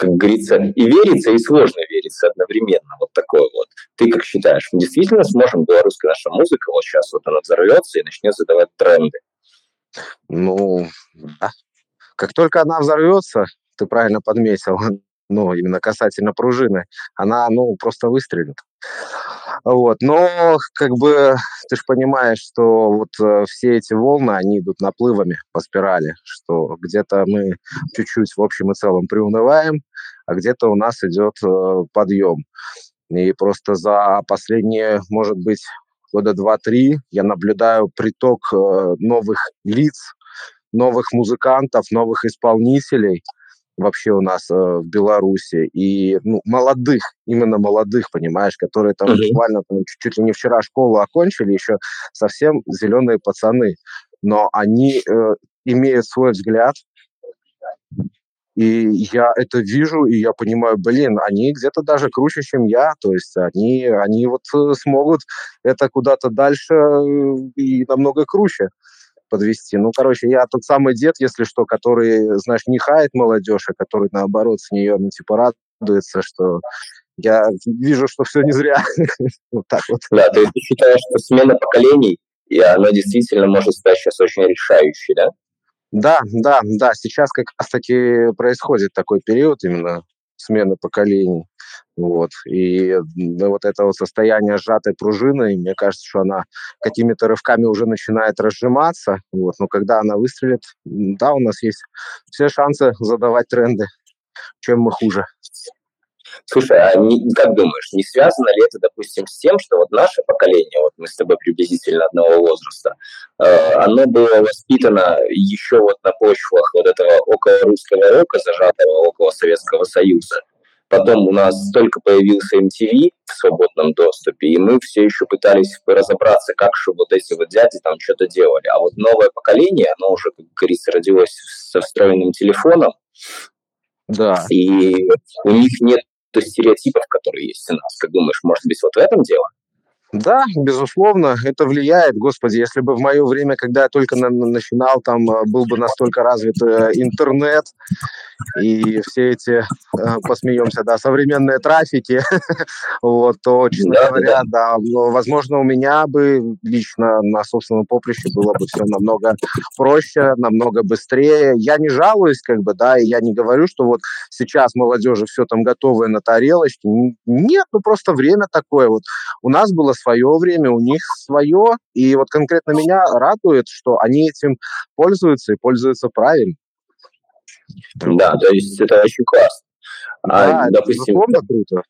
как говорится, и верится, и сложно верится одновременно. Вот такое вот. Ты как считаешь, мы действительно сможем, белорусская наша музыка, вот сейчас вот она взорвется и начнет задавать тренды? Ну, да. Как только она взорвется, ты правильно подметил, ну, именно касательно пружины, она, ну, просто выстрелит. Вот. Но, как бы, ты же понимаешь, что вот э, все эти волны, они идут наплывами по спирали, что где-то мы чуть-чуть в общем и целом приунываем, а где-то у нас идет э, подъем. И просто за последние, может быть, года два-три я наблюдаю приток э, новых лиц, новых музыкантов, новых исполнителей вообще у нас э, в Беларуси. И ну, молодых, именно молодых, понимаешь, которые там Мгм. буквально там, чуть, чуть ли не вчера школу окончили, еще совсем зеленые пацаны. Но они э, имеют свой взгляд, и я это вижу, и я понимаю, блин, они где-то даже круче, чем я. То есть они, они вот э, смогут это куда-то дальше э, и намного круче. Подвести. Ну, короче, я тот самый дед, если что, который, знаешь, не хает молодежь, а который, наоборот, с нее, ну, типа, радуется, что я вижу, что все не зря. вот так вот. Да, то есть ты считаешь, что смена поколений, и она действительно может стать сейчас очень решающей, да? Да, да, да. Сейчас как раз-таки происходит такой период именно смены поколений. Вот. И вот это вот состояние сжатой пружины, мне кажется, что она какими-то рывками уже начинает разжиматься. Вот. Но когда она выстрелит, да, у нас есть все шансы задавать тренды. Чем мы хуже. Слушай, а не, как думаешь, не связано ли это, допустим, с тем, что вот наше поколение, вот мы с тобой приблизительно одного возраста, э, оно было воспитано еще вот на почвах вот этого около русского рока, зажатого около Советского Союза. Потом у нас только появился MTV в свободном доступе, и мы все еще пытались разобраться, как же вот эти вот дяди там что-то делали. А вот новое поколение, оно уже, как говорится, родилось со встроенным телефоном, да. И у них нет стереотипов, которые есть у нас. Как думаешь, может быть, вот в этом дело? Да, безусловно, это влияет. Господи, если бы в мое время, когда я только на, начинал, там э, был бы настолько развит э, интернет и все эти, э, посмеемся, да, современные трафики, вот, то, честно да, говоря, да. да, возможно, у меня бы лично на собственном поприще было бы все намного проще, намного быстрее. Я не жалуюсь, как бы, да, и я не говорю, что вот сейчас молодежи все там готовое на тарелочке. Нет, ну просто время такое. Вот у нас было свое время, у них свое. И вот конкретно меня радует, что они этим пользуются и пользуются правильно. Да, то есть это очень классно. А, да, а, допустим, это круто.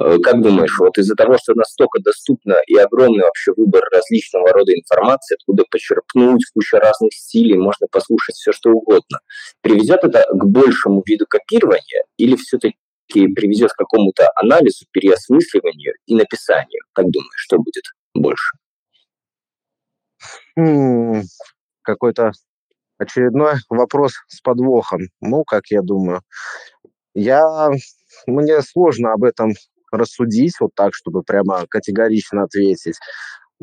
Э, как думаешь, вот из-за того, что настолько доступно и огромный вообще выбор различного рода информации, откуда почерпнуть, куча разных стилей, можно послушать все, что угодно, приведет это к большему виду копирования или все-таки приведет к какому-то анализу, переосмысливанию и написанию. Как думаешь, что будет больше? какой-то очередной вопрос с подвохом. Ну, как я думаю. Я... Мне сложно об этом рассудить вот так, чтобы прямо категорично ответить.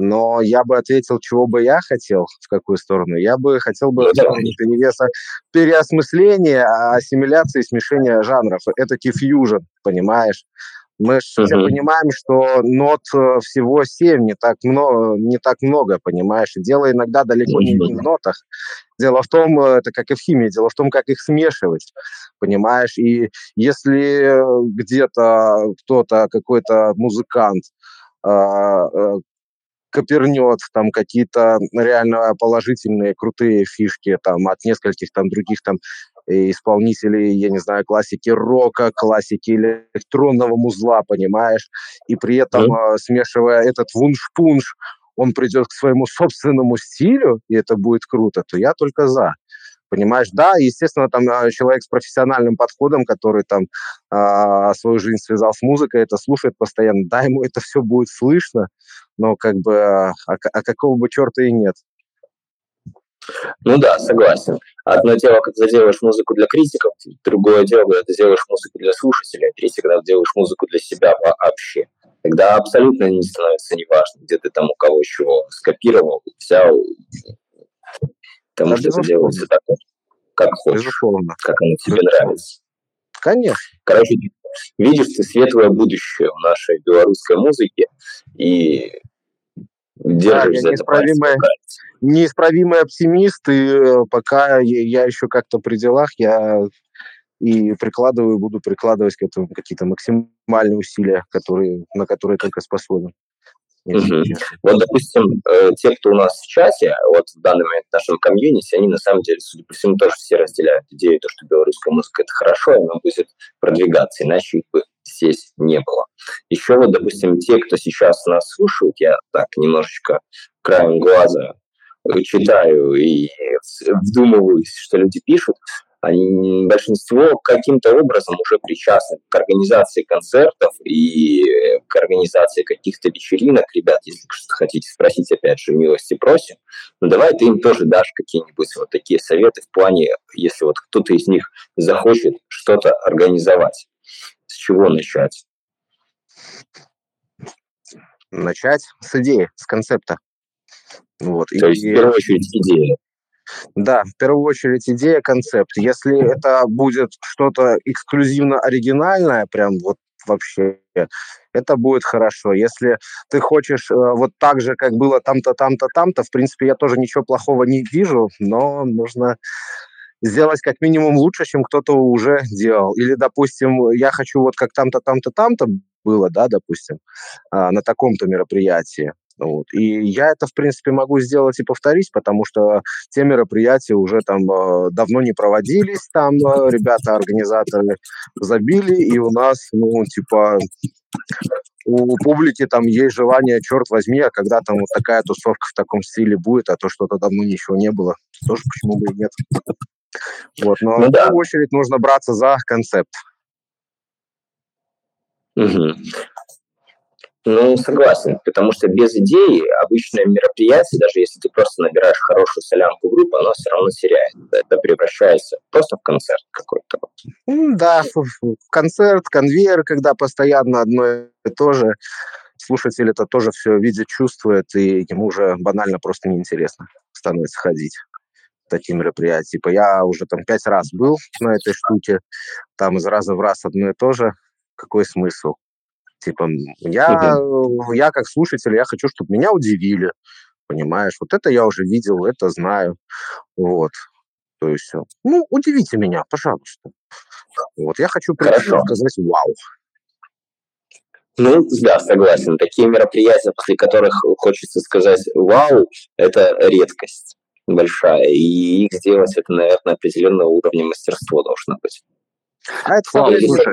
Но я бы ответил, чего бы я хотел, в какую сторону. Я бы хотел бы ну, перевеса переосмысления, ассимиляции, смешения жанров. Это фьюжн, понимаешь? Мы же uh-huh. все понимаем, что нот э, всего семь, не так много, не так много, понимаешь? И дело иногда далеко uh-huh. не в нотах. Дело в том, э, это как и в химии, дело в том, как их смешивать, понимаешь? И если где-то кто-то, какой-то музыкант а, э, копернет там какие-то реально положительные, крутые фишки там от нескольких там других там исполнителей, я не знаю, классики рока, классики электронного музла, понимаешь, и при этом mm-hmm. смешивая этот вунш-пунш, он придет к своему собственному стилю, и это будет круто, то я только за. Понимаешь, да, естественно, там а, человек с профессиональным подходом, который там а, свою жизнь связал с музыкой, это слушает постоянно, да, ему это все будет слышно, но как бы, а, а какого бы черта и нет. Ну да, согласен. Одно дело, когда ты делаешь музыку для критиков, другое дело, когда ты делаешь музыку для слушателя, третье, когда ты делаешь музыку для себя вообще. Тогда абсолютно не становится неважно, где ты там у кого чего скопировал, взял, потому да, что это делается так, как хочешь, безусловно. как оно тебе безусловно. нравится. Конечно. Короче, видишь ты светлое будущее в нашей белорусской музыке, и держишь да, я неисправимый, неисправимый оптимист, и э, пока я, я еще как-то при делах, я и прикладываю, буду прикладывать к этому какие-то максимальные усилия, которые, на которые только способен. Угу. Вот, допустим, э, те, кто у нас в чате, вот в данный момент в нашем комьюнити, они на самом деле, судя по всему, тоже все разделяют идею, то, что белорусская музыка – это хорошо, и она будет продвигаться, иначе их бы здесь не было. Еще вот, допустим, те, кто сейчас нас слушают, я так немножечко краем глаза читаю и вдумываюсь, что люди пишут, они, большинство каким-то образом уже причастны к организации концертов и к организации каких-то вечеринок. Ребят, если что-то хотите спросить, опять же, милости просим. Но ну, давай ты им тоже дашь какие-нибудь вот такие советы в плане, если вот кто-то из них захочет что-то организовать. С чего начать? Начать с идеи, с концепта. Вот. То и, есть, в первую очередь, идея. Да, в первую очередь идея, концепт. Если это будет что-то эксклюзивно оригинальное, прям вот вообще, это будет хорошо. Если ты хочешь э, вот так же, как было там-то, там-то, там-то, в принципе, я тоже ничего плохого не вижу, но нужно сделать как минимум лучше, чем кто-то уже делал. Или, допустим, я хочу вот как там-то, там-то, там-то было, да, допустим, а, на таком-то мероприятии. Вот. И я это, в принципе, могу сделать и повторить, потому что те мероприятия уже там э, давно не проводились, там э, ребята, организаторы забили, и у нас, ну, типа, у публики там есть желание, черт возьми, а когда там вот такая тусовка в таком стиле будет, а то что-то давно ничего не было, тоже почему бы и нет. Вот, но ну, в да. первую очередь нужно браться за концепт. Угу. Ну, согласен, потому что без идеи обычное мероприятие, даже если ты просто набираешь хорошую солянку группы, оно все равно теряет. Это превращается просто в концерт какой-то. Да, концерт, конвейер, когда постоянно одно и то же. Слушатель это тоже все видит, чувствует, и ему уже банально просто неинтересно становится ходить такие мероприятия. Типа я уже там пять раз был на этой штуке, там из раза в раз одно и то же. Какой смысл? Типа, я, угу. я как слушатель, я хочу, чтобы меня удивили, понимаешь? Вот это я уже видел, это знаю, вот. То есть, ну, удивите меня, пожалуйста. Вот, я хочу прийти сказать «Вау». Ну, да, согласен. Такие мероприятия, после которых хочется сказать «Вау», это редкость большая. И их сделать, это, наверное, определенного уровня мастерства должно быть. А это, Слава, слушай,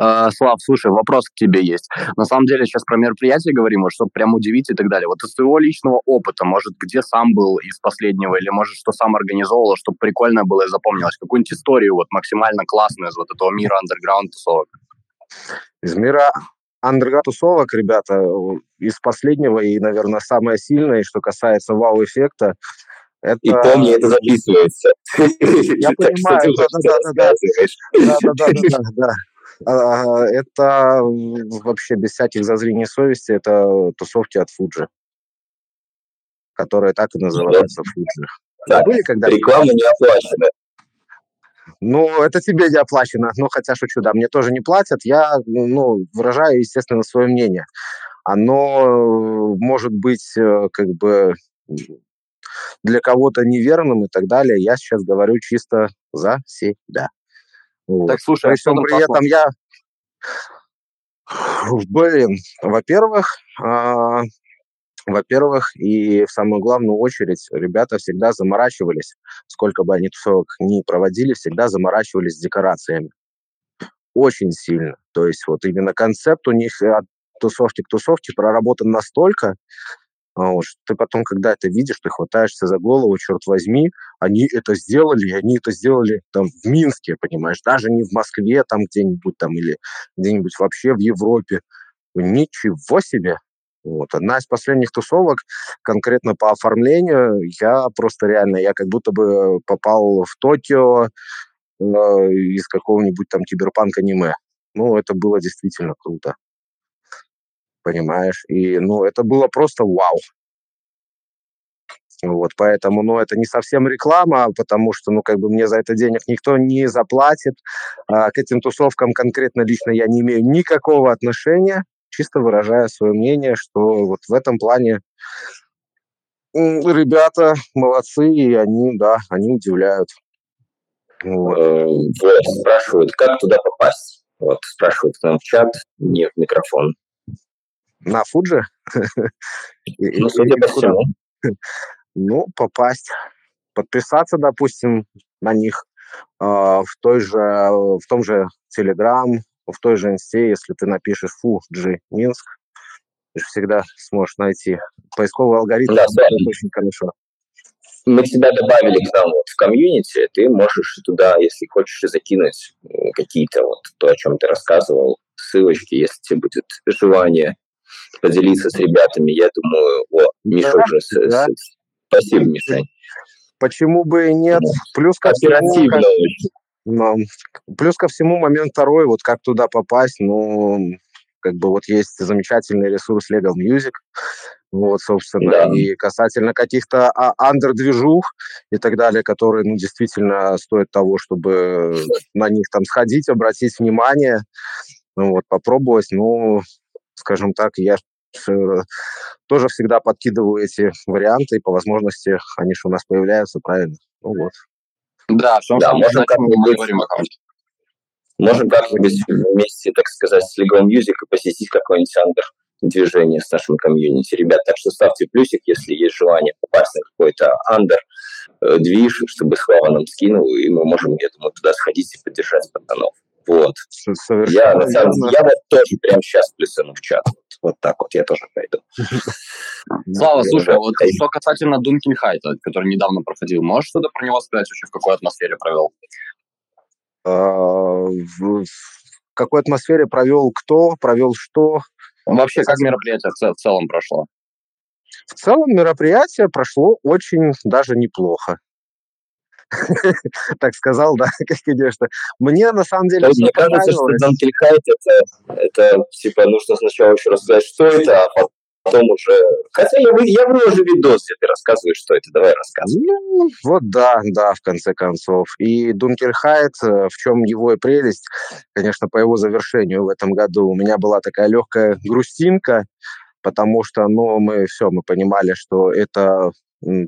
Uh, Слав, слушай, вопрос к тебе есть. На самом деле сейчас про мероприятие говорим, вот, чтобы прям удивить и так далее. Вот из твоего личного опыта, может, где сам был из последнего, или, может, что сам организовывал, чтобы прикольно было и запомнилось, какую-нибудь историю вот максимально классную из вот этого мира андерграунд тусовок? Из мира андерграунд тусовок, ребята, из последнего и, наверное, самое сильное, что касается вау-эффекта, это... И помни, это записывается. Я понимаю, да-да-да. А, это вообще без всяких зазрений совести, это тусовки от Фуджи, которые так и называются Фуджи. Да, Были когда Реклама не оплачена. Ну, это тебе не оплачено. Ну, хотя шучу, да, мне тоже не платят. Я, ну, выражаю, естественно, свое мнение. Оно может быть э, как бы для кого-то неверным и так далее. Я сейчас говорю чисто за себя. Вот. Так, слушай, а что при этом я... Блин, во-первых, а, во-первых, и в самую главную очередь, ребята всегда заморачивались, сколько бы они тусовок ни проводили, всегда заморачивались с декорациями. Очень сильно. То есть вот именно концепт у них от тусовки к тусовке проработан настолько, а вот, ты потом, когда это видишь, ты хватаешься за голову, черт возьми, они это сделали, они это сделали там в Минске, понимаешь, даже не в Москве там где-нибудь там или где-нибудь вообще в Европе. Ничего себе! Вот. Одна из последних тусовок, конкретно по оформлению, я просто реально, я как будто бы попал в Токио э, из какого-нибудь там киберпанк-аниме. Ну, это было действительно круто понимаешь? И, ну, это было просто вау. Вот, поэтому, ну, это не совсем реклама, потому что, ну, как бы мне за это денег никто не заплатит. А, к этим тусовкам конкретно лично я не имею никакого отношения, чисто выражая свое мнение, что вот в этом плане ребята молодцы, и они, да, они удивляют. Э, вот, спрашивают, как туда попасть? Вот, спрашивают к нам в чат, не в микрофон на Фуджи. Ну, судя по всему. Ну, попасть, подписаться, допустим, на них а, в, той же, в том же Telegram, в той же инсте, если ты напишешь Фуджи Минск, ты всегда сможешь найти. Поисковый алгоритм да, очень хорошо. Мы тебя добавили к нам вот в комьюнити, ты можешь туда, если хочешь, закинуть какие-то вот то, о чем ты рассказывал, ссылочки, если тебе будет желание поделиться с ребятами. Я думаю, о, Миша да, уже... С, да. С, спасибо, Мишень. Почему бы и нет? Плюс ко всему, как, ну, плюс ко всему момент второй, вот как туда попасть, ну, как бы вот есть замечательный ресурс Legal Music, вот, собственно, Да. и касательно каких-то а, андер-движух и так далее, которые, ну, действительно стоят того, чтобы на них там сходить, обратить внимание, ну, вот, попробовать, ну, скажем так, я э, тоже всегда подкидываю эти варианты, и по возможности они же у нас появляются, правильно? Ну вот. Да, все, Да, можем как-нибудь-. Можем как-нибудь вместе, так сказать, с Legal Music и посетить какой-нибудь андер движение с нашим комьюнити. Ребят, так что ставьте плюсик, если есть желание попасть на какой-то андер э, движ, чтобы Слава нам скинул, и мы можем, я думаю, туда сходить и поддержать пацанов. Вот. Совершенно Я, на самом верно. деле, я вот тоже прямо сейчас плюсану в чат. Вот, вот так вот я тоже пойду. Слава, слушай, вот что касательно Дункин Хайта, который недавно проходил, можешь что-то про него сказать вообще, в какой атмосфере провел? А, в какой атмосфере провел кто, провел что. Вообще, как мероприятие в целом прошло? В целом мероприятие прошло очень даже неплохо. Так сказал, да, как конечно. Мне на самом деле Мне кажется, что понравилось. Данкель Хайт это, это, типа, нужно сначала еще рассказать, что это, а потом уже... Хотя я, я выложу видос, где ты рассказываешь, что это. Давай рассказывай. Ну, вот да, да, в конце концов. И Дункельхайт, э, в чем его и прелесть, конечно, по его завершению в этом году у меня была такая легкая грустинка, потому что, ну, мы все, мы понимали, что это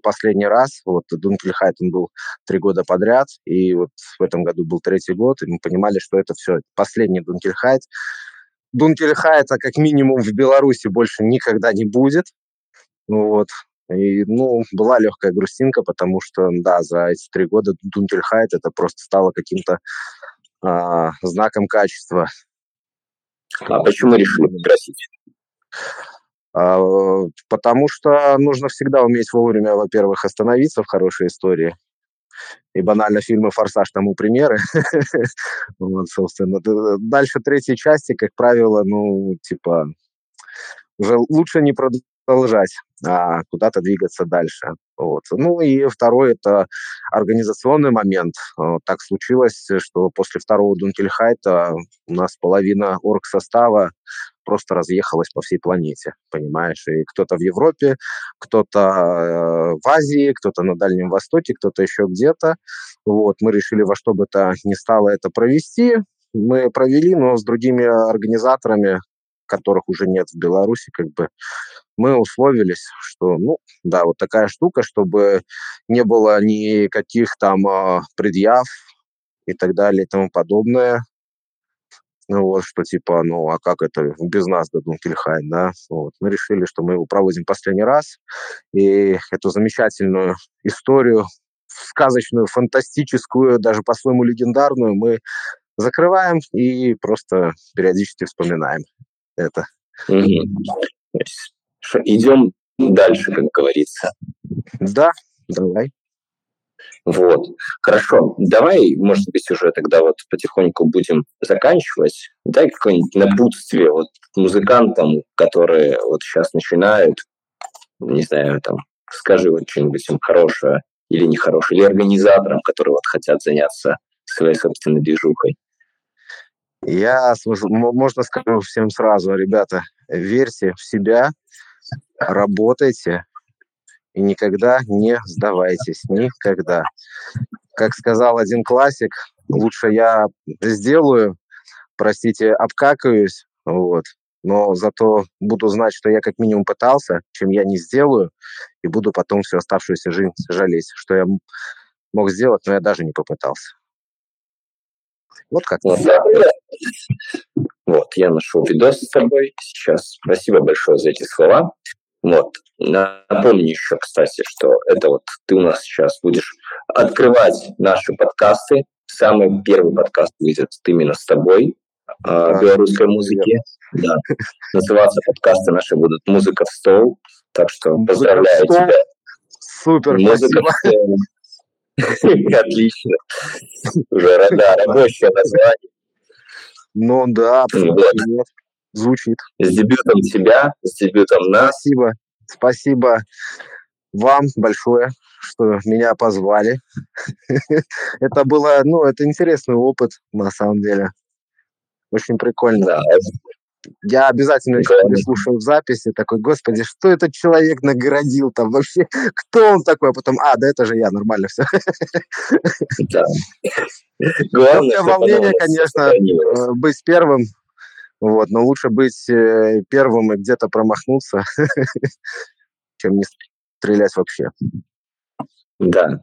последний раз, вот Дункельхайт, он был три года подряд, и вот в этом году был третий год, и мы понимали, что это все, последний Дункельхайт. Дункельхайта как минимум в Беларуси больше никогда не будет, ну вот, и, ну, была легкая грустинка, потому что, да, за эти три года Дункельхайт это просто стало каким-то а, знаком качества. А почему решили попросить? А, потому что нужно всегда уметь вовремя, во-первых, остановиться в хорошей истории. И банально фильмы «Форсаж» тому примеры. Вот, собственно. Д- Дальше третьей части, как правило, ну, типа, уже лучше не продолжать, а куда-то двигаться дальше. Вот. Ну и второй – это организационный момент. Э, Так случилось, что после второго Дункельхайта у нас половина оргсостава просто разъехалась по всей планете, понимаешь? И кто-то в Европе, кто-то э, в Азии, кто-то на Дальнем Востоке, кто-то еще где-то. Вот, мы решили во что бы то ни стало это провести. Мы провели, но с другими организаторами, которых уже нет в Беларуси, как бы мы условились, что, ну, да, вот такая штука, чтобы не было никаких там э, предъяв и так далее и тому подобное. Ну вот, что типа, ну, а как это без нас до Дункельхайн, да? Вот. Мы решили, что мы его проводим последний раз, и эту замечательную историю, сказочную, фантастическую, даже по-своему легендарную, мы закрываем и просто периодически вспоминаем это. Шо- Идем дальше, как говорится. Да, давай. Вот. Хорошо. Давай, может быть, уже тогда вот потихоньку будем заканчивать. Дай какое-нибудь напутствие вот музыкантам, которые вот сейчас начинают, не знаю, там, скажи вот что-нибудь им хорошее или нехорошее, или организаторам, которые вот хотят заняться своей собственной движухой. Я, можно скажу всем сразу, ребята, верьте в себя, работайте и никогда не сдавайтесь, никогда. Как сказал один классик, лучше я сделаю, простите, обкакаюсь, вот, но зато буду знать, что я как минимум пытался, чем я не сделаю, и буду потом всю оставшуюся жизнь жалеть, что я мог сделать, но я даже не попытался. Вот как. Вот, да. вот, я нашел видос с тобой сейчас. Спасибо большое за эти слова. Вот. Напомню еще, кстати, что это вот ты у нас сейчас будешь открывать наши подкасты. Самый первый подкаст выйдет именно с тобой о Да, белорусской музыке. Да. Называться подкасты наши будут «Музыка в стол». Так что Музыка поздравляю стол. тебя. Супер, Музыка спасибо. в стол. Отлично. Уже рада, рабочее название. Ну да? звучит. С дебютом тебя, с дебютом нас. Спасибо. Спасибо вам большое, что меня позвали. это было, ну, это интересный опыт, на самом деле. Очень прикольно. Да. Я обязательно еще да. в записи, такой, господи, что этот человек наградил там вообще? Кто он такой? А потом, а, да это же я, нормально все. Да. Главное, волнение, конечно, э, быть первым, вот, но лучше быть э, первым и где-то промахнуться, чем не стрелять вообще. Да.